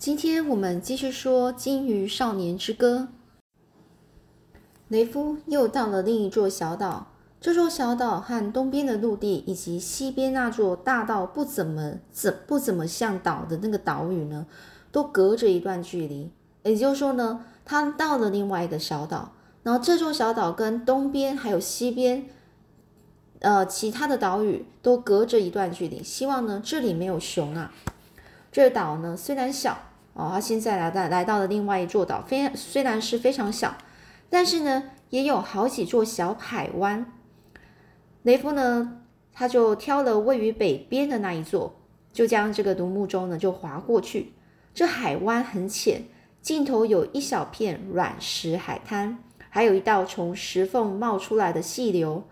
今天我们继续说《金鱼少年之歌》。雷夫又到了另一座小岛，这座小岛和东边的陆地以及西边那座大到不怎么怎不怎么像岛的那个岛屿呢，都隔着一段距离。也就是说呢，他到了另外一个小岛，然后这座小岛跟东边还有西边，呃，其他的岛屿都隔着一段距离。希望呢，这里没有熊啊。这岛呢虽然小。哦，他现在来到来到了另外一座岛，非虽然是非常小，但是呢，也有好几座小海湾。雷夫呢，他就挑了位于北边的那一座，就将这个独木舟呢就划过去。这海湾很浅，尽头有一小片软石海滩，还有一道从石缝冒出来的细流，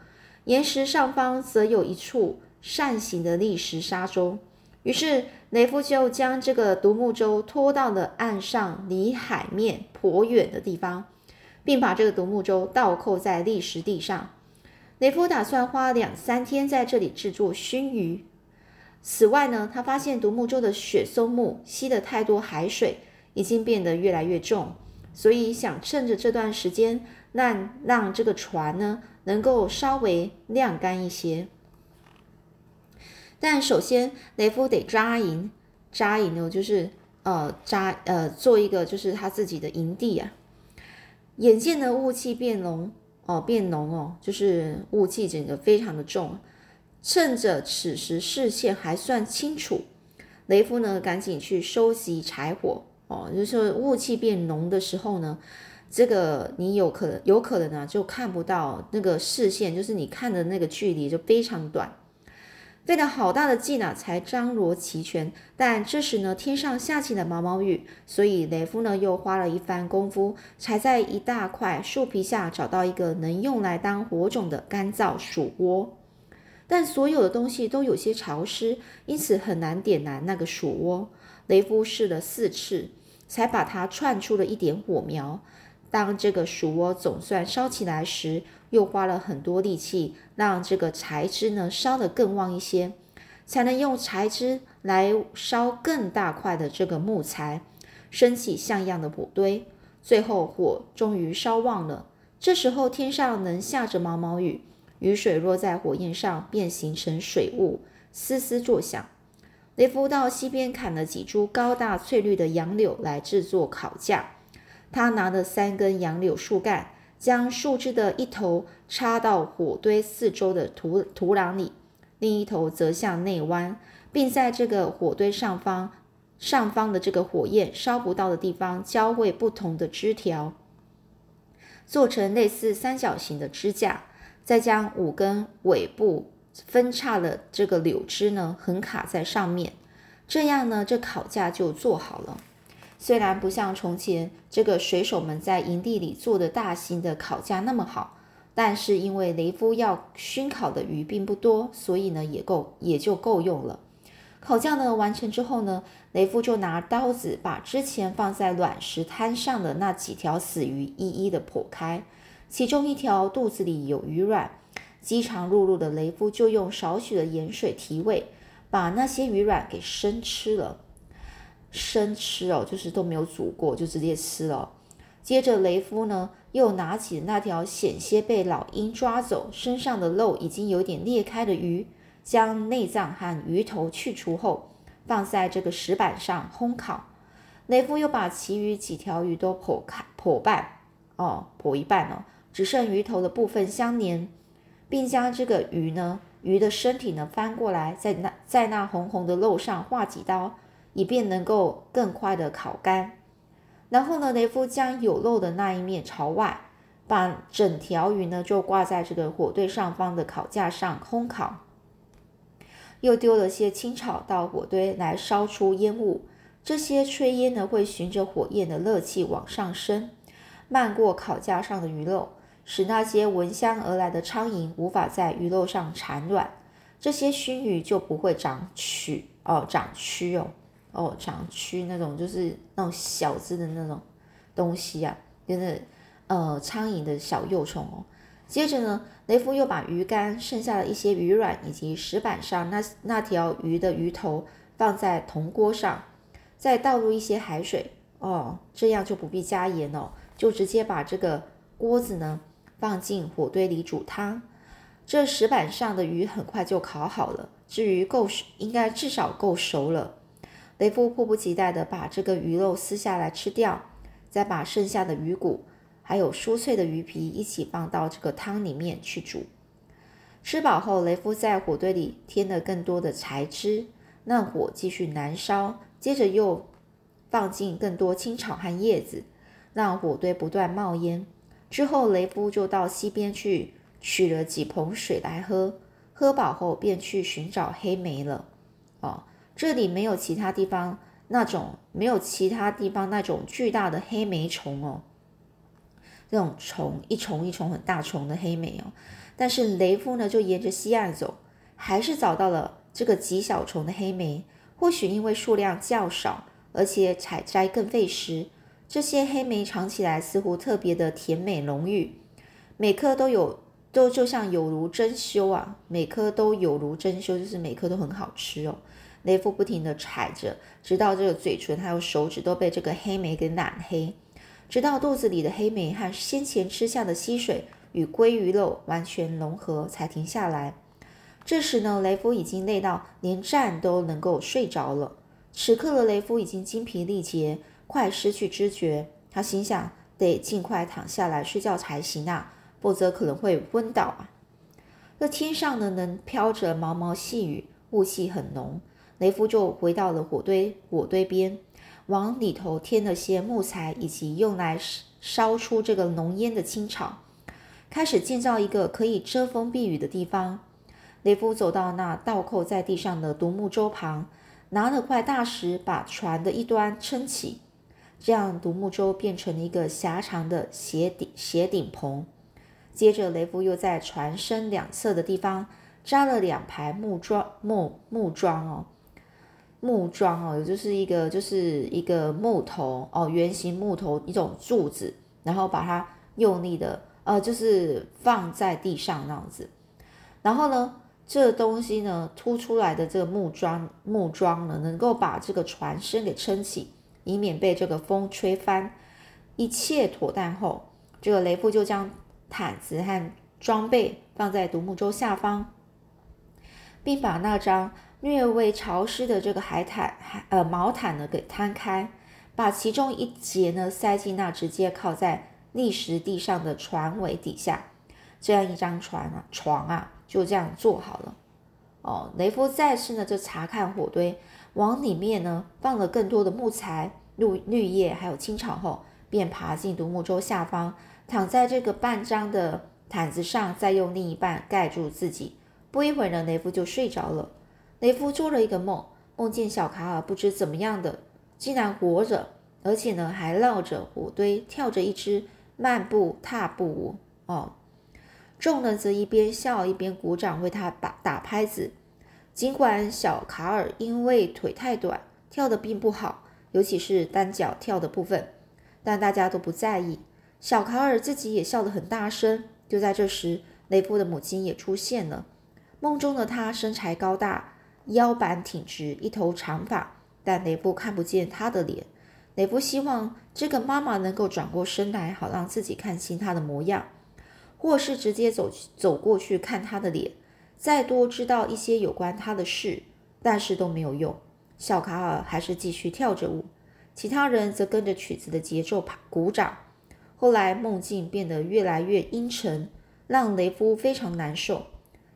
岩石上方则有一处扇形的砾石沙洲。于是。雷夫就将这个独木舟拖到了岸上离海面颇远的地方，并把这个独木舟倒扣在砾石地上。雷夫打算花两三天在这里制作熏鱼。此外呢，他发现独木舟的雪松木吸了太多海水，已经变得越来越重，所以想趁着这段时间，让让这个船呢能够稍微晾干一些。但首先，雷夫得扎营。扎营呢，就是呃扎呃做一个就是他自己的营地啊。眼见呢雾气变浓哦，变浓哦，就是雾气整个非常的重。趁着此时视线还算清楚，雷夫呢赶紧去收集柴火哦。就是雾气变浓的时候呢，这个你有可能有可能呢就看不到那个视线，就是你看的那个距离就非常短。费了好大的劲呢，才张罗齐全。但这时呢，天上下起了毛毛雨，所以雷夫呢又花了一番功夫，才在一大块树皮下找到一个能用来当火种的干燥鼠窝。但所有的东西都有些潮湿，因此很难点燃那个鼠窝。雷夫试了四次，才把它串出了一点火苗。当这个鼠窝总算烧起来时，又花了很多力气，让这个柴枝呢烧得更旺一些，才能用柴枝来烧更大块的这个木材，升起像样的火堆。最后火终于烧旺了。这时候天上能下着毛毛雨，雨水落在火焰上，便形成水雾，嘶嘶作响。雷夫到西边砍了几株高大翠绿的杨柳来制作烤架。他拿了三根杨柳树干。将树枝的一头插到火堆四周的土土壤里，另一头则向内弯，并在这个火堆上方上方的这个火焰烧不到的地方交汇不同的枝条，做成类似三角形的支架，再将五根尾部分叉的这个柳枝呢横卡在上面，这样呢这烤架就做好了。虽然不像从前这个水手们在营地里做的大型的烤架那么好，但是因为雷夫要熏烤的鱼并不多，所以呢也够也就够用了。烤架呢完成之后呢，雷夫就拿刀子把之前放在卵石滩上的那几条死鱼一一的剖开，其中一条肚子里有鱼卵，饥肠辘辘的雷夫就用少许的盐水提味，把那些鱼卵给生吃了。生吃哦，就是都没有煮过，就直接吃了。接着雷夫呢，又拿起那条险些被老鹰抓走、身上的肉已经有点裂开的鱼，将内脏和鱼头去除后，放在这个石板上烘烤。雷夫又把其余几条鱼都剖开剖半，哦，剖一半哦，只剩鱼头的部分相连，并将这个鱼呢，鱼的身体呢翻过来，在那在那红红的肉上划几刀。以便能够更快的烤干，然后呢，雷夫将有肉的那一面朝外，把整条鱼呢就挂在这个火堆上方的烤架上烘烤，又丢了些青草到火堆来烧出烟雾，这些炊烟呢会循着火焰的热气往上升，漫过烤架上的鱼肉，使那些闻香而来的苍蝇无法在鱼肉上产卵，这些熏鱼就不会长蛆哦，长蛆哦。哦，长蛆那种就是那种小只的那种东西啊，就是呃苍蝇的小幼虫哦。接着呢，雷夫又把鱼竿、剩下的一些鱼卵以及石板上那那条鱼的鱼头放在铜锅上，再倒入一些海水哦，这样就不必加盐哦，就直接把这个锅子呢放进火堆里煮汤。这石板上的鱼很快就烤好了，至于够应该至少够熟了。雷夫迫不及待地把这个鱼肉撕下来吃掉，再把剩下的鱼骨还有酥脆的鱼皮一起放到这个汤里面去煮。吃饱后，雷夫在火堆里添了更多的柴枝，让火继续燃烧。接着又放进更多青草和叶子，让火堆不断冒烟。之后，雷夫就到溪边去。取了几盆水来喝，喝饱后便去寻找黑莓了。哦，这里没有其他地方那种没有其他地方那种巨大的黑莓虫哦，这种虫一虫一虫很大虫的黑莓哦。但是雷夫呢，就沿着西岸走，还是找到了这个极小虫的黑莓。或许因为数量较少，而且采摘更费时，这些黑莓尝起来似乎特别的甜美浓郁，每颗都有。都就像有如珍馐啊，每颗都有如珍馐，就是每颗都很好吃哦。雷夫不停地踩着，直到这个嘴唇还有手指都被这个黑莓给染黑，直到肚子里的黑莓和先前吃下的溪水与鲑鱼肉完全融合，才停下来。这时呢，雷夫已经累到连站都能够睡着了。此刻的雷夫已经精疲力竭，快失去知觉。他心想，得尽快躺下来睡觉才行啊。否则可能会昏倒啊！这天上呢，能飘着毛毛细雨，雾气很浓。雷夫就回到了火堆，火堆边，往里头添了些木材，以及用来烧出这个浓烟的青草，开始建造一个可以遮风避雨的地方。雷夫走到那倒扣在地上的独木舟旁，拿了块大石，把船的一端撑起，这样独木舟变成了一个狭长的斜顶斜顶棚。接着，雷夫又在船身两侧的地方扎了两排木桩木木桩哦，木桩哦，就是一个就是一个木头哦，圆形木头一种柱子，然后把它用力的呃，就是放在地上那样子。然后呢，这东西呢凸出来的这个木桩木桩呢，能够把这个船身给撑起，以免被这个风吹翻。一切妥当后，这个雷夫就将。毯子和装备放在独木舟下方，并把那张略微潮湿的这个海毯、呃毛毯呢给摊开，把其中一节呢塞进那直接靠在砾石地上的船尾底下。这样一张船啊床啊就这样做好了。哦，雷夫再次呢就查看火堆，往里面呢放了更多的木材、绿绿叶还有青草后，便爬进独木舟下方。躺在这个半张的毯子上，再用另一半盖住自己。不一会儿呢，雷夫就睡着了。雷夫做了一个梦，梦见小卡尔不知怎么样的，竟然活着，而且呢还绕着火堆跳着一支漫步踏步舞。哦，众人则一边笑一边鼓掌为他打打拍子。尽管小卡尔因为腿太短，跳得并不好，尤其是单脚跳的部分，但大家都不在意。小卡尔自己也笑得很大声。就在这时，雷夫的母亲也出现了。梦中的他身材高大，腰板挺直，一头长发，但雷布看不见她的脸。雷布希望这个妈妈能够转过身来，好让自己看清她的模样，或是直接走走过去看她的脸，再多知道一些有关她的事。但是都没有用。小卡尔还是继续跳着舞，其他人则跟着曲子的节奏拍鼓掌。后来梦境变得越来越阴沉，让雷夫非常难受。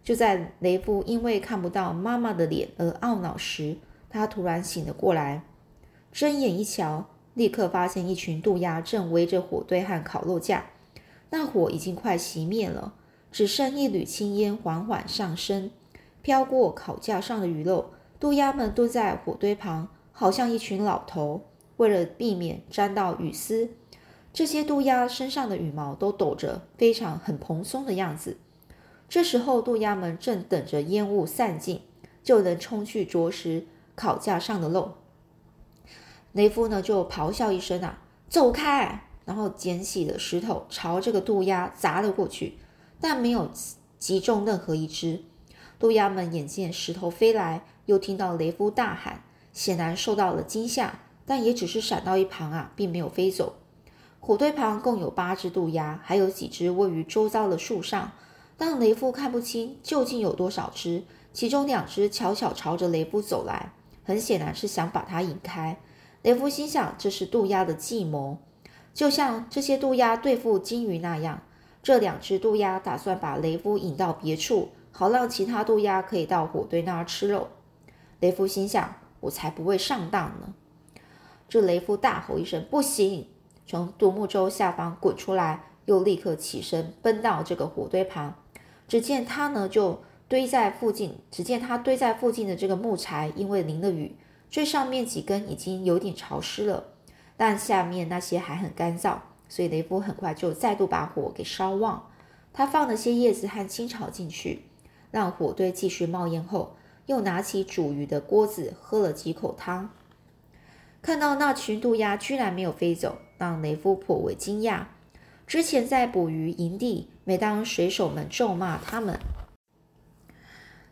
就在雷夫因为看不到妈妈的脸而懊恼时，他突然醒了过来，睁眼一瞧，立刻发现一群渡鸦正围着火堆和烤肉架。那火已经快熄灭了，只剩一缕青烟缓缓上升，飘过烤架上的鱼肉。渡鸦们都在火堆旁，好像一群老头，为了避免沾到雨丝。这些渡鸦身上的羽毛都抖着，非常很蓬松的样子。这时候，渡鸦们正等着烟雾散尽，就能冲去啄食烤架上的肉。雷夫呢，就咆哮一声啊，走开！然后捡起了石头，朝这个渡鸦砸了过去，但没有击中任何一只。渡鸦们眼见石头飞来，又听到雷夫大喊，显然受到了惊吓，但也只是闪到一旁啊，并没有飞走。火堆旁共有八只渡鸦，还有几只位于周遭的树上，但雷夫看不清究竟有多少只。其中两只悄悄朝着雷夫走来，很显然是想把他引开。雷夫心想，这是渡鸦的计谋，就像这些渡鸦对付金鱼那样。这两只渡鸦打算把雷夫引到别处，好让其他渡鸦可以到火堆那儿吃肉。雷夫心想，我才不会上当呢。这雷夫大吼一声：“不行！”从独木舟下方滚出来，又立刻起身奔到这个火堆旁。只见他呢，就堆在附近。只见他堆在附近的这个木材，因为淋了雨，最上面几根已经有点潮湿了，但下面那些还很干燥。所以雷夫很快就再度把火给烧旺。他放了些叶子和青草进去，让火堆继续冒烟后，又拿起煮鱼的锅子喝了几口汤。看到那群渡鸦居然没有飞走，让雷夫颇为惊讶。之前在捕鱼营地，每当水手们咒骂他们，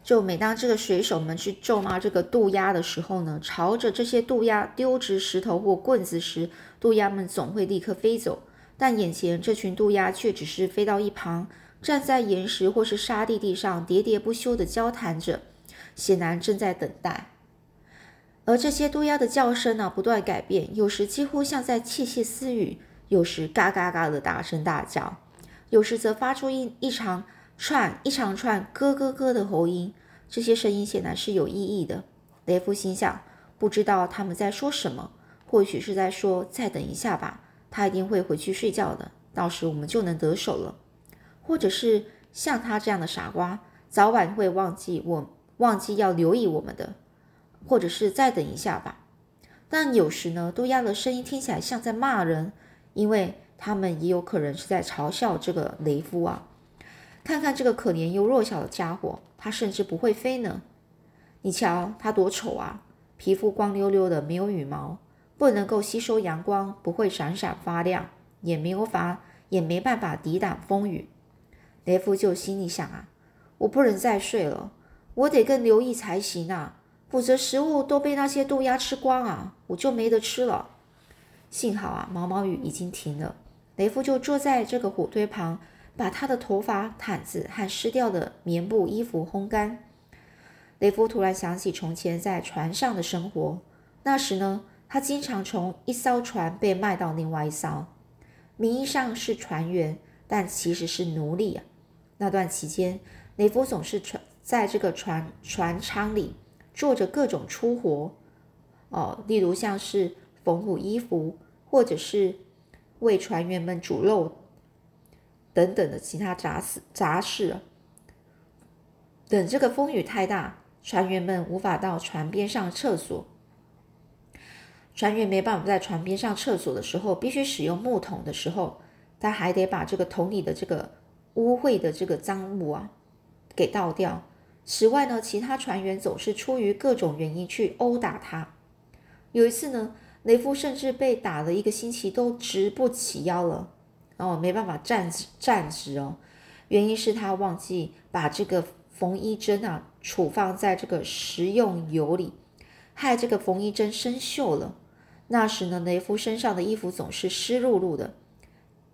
就每当这个水手们去咒骂这个渡鸦的时候呢，朝着这些渡鸦丢掷石头或棍子时，渡鸦们总会立刻飞走。但眼前这群渡鸦却只是飞到一旁，站在岩石或是沙地地上，喋喋不休地交谈着，显然正在等待。而这些渡鸦的叫声呢，不断改变，有时几乎像在窃窃私语，有时嘎嘎嘎的大声大叫，有时则发出一一长串一长串咯咯咯的喉音。这些声音显然是有意义的。雷夫心想，不知道他们在说什么，或许是在说“再等一下吧”。他一定会回去睡觉的，到时我们就能得手了。或者是像他这样的傻瓜，早晚会忘记我，忘记要留意我们的。或者是再等一下吧。但有时呢，渡鸦的声音听起来像在骂人，因为他们也有可能是在嘲笑这个雷夫啊。看看这个可怜又弱小的家伙，他甚至不会飞呢。你瞧他多丑啊，皮肤光溜溜的，没有羽毛。不能够吸收阳光，不会闪闪发亮，也没有法，也没办法抵挡风雨。雷夫就心里想啊，我不能再睡了，我得更留意才行啊，否则食物都被那些渡鸦吃光啊，我就没得吃了。幸好啊，毛毛雨已经停了，雷夫就坐在这个火堆旁，把他的头发、毯子和湿掉的棉布衣服烘干。雷夫突然想起从前在船上的生活，那时呢？他经常从一艘船被卖到另外一艘，名义上是船员，但其实是奴隶啊。那段期间，雷夫总是船在这个船船舱里做着各种粗活，哦，例如像是缝补衣服，或者是为船员们煮肉等等的其他杂事杂事。等这个风雨太大，船员们无法到船边上厕所。船员没办法在船边上厕所的时候，必须使用木桶的时候，他还得把这个桶里的这个污秽的这个脏物啊给倒掉。此外呢，其他船员总是出于各种原因去殴打他。有一次呢，雷夫甚至被打了一个星期都直不起腰了，哦，没办法站站直哦。原因是他忘记把这个缝衣针啊储放在这个食用油里，害这个缝衣针生锈了。那时呢，雷夫身上的衣服总是湿漉漉的，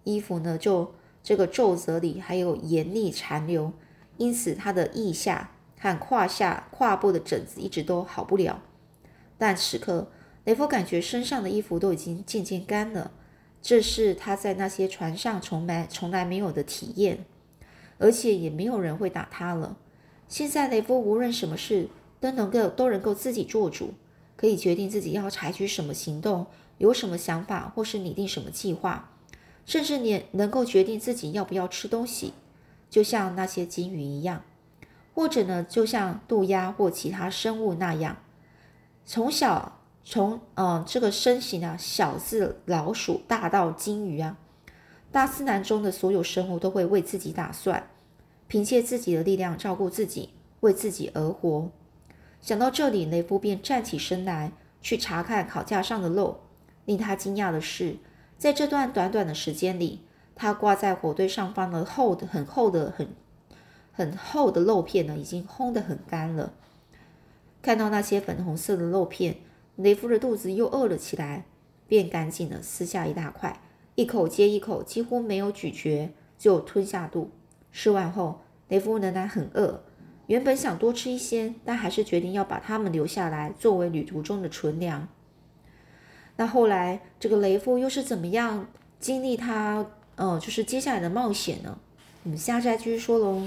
衣服呢就这个皱褶里还有盐粒残留，因此他的腋下和胯下胯部的疹子一直都好不了。但此刻，雷夫感觉身上的衣服都已经渐渐干了，这是他在那些船上从来从来没有的体验，而且也没有人会打他了。现在雷夫无论什么事都能够都能够自己做主。可以决定自己要采取什么行动，有什么想法，或是拟定什么计划，甚至你能够决定自己要不要吃东西，就像那些金鱼一样，或者呢，就像渡鸦或其他生物那样，从小从嗯这个身形啊，小至老鼠，大到金鱼啊，大自然中的所有生物都会为自己打算，凭借自己的力量照顾自己，为自己而活。想到这里，雷夫便站起身来，去查看烤架上的肉。令他惊讶的是，在这段短短的时间里，他挂在火堆上方的厚的、很厚的、很很厚的肉片呢，已经烘得很干了。看到那些粉红色的肉片，雷夫的肚子又饿了起来，便赶紧的撕下一大块，一口接一口，几乎没有咀嚼就吞下肚。吃完后，雷夫仍然很饿，原本想多吃一些，但还是决定要把它们留下来作为旅途中的存粮。那后来，这个雷夫又是怎么样经历他，呃，就是接下来的冒险呢？我们下次再继续说喽。